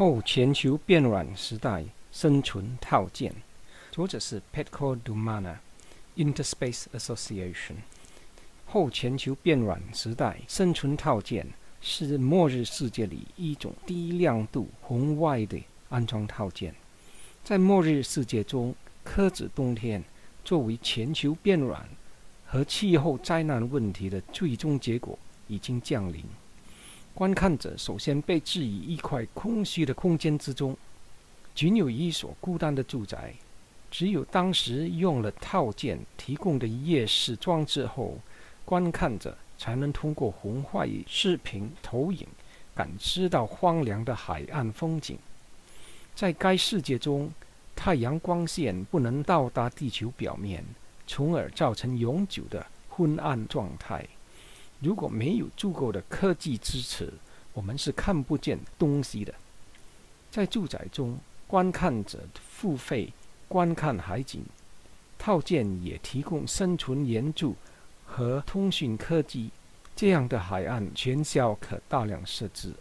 后全球变软时代生存套件，作者是 Petko Dumana，Interspace Association。后全球变软时代生存套件是末日世界里一种低亮度红外的安装套件。在末日世界中，科指冬天作为全球变软和气候灾难问题的最终结果已经降临。观看者首先被置于一块空虚的空间之中，仅有一所孤单的住宅。只有当时用了套件提供的夜视装置后，观看者才能通过红外视频投影感知到荒凉的海岸风景。在该世界中，太阳光线不能到达地球表面，从而造成永久的昏暗状态。如果没有足够的科技支持，我们是看不见东西的。在住宅中，观看者付费观看海景，套件也提供生存援助和通讯科技。这样的海岸全校可大量设置。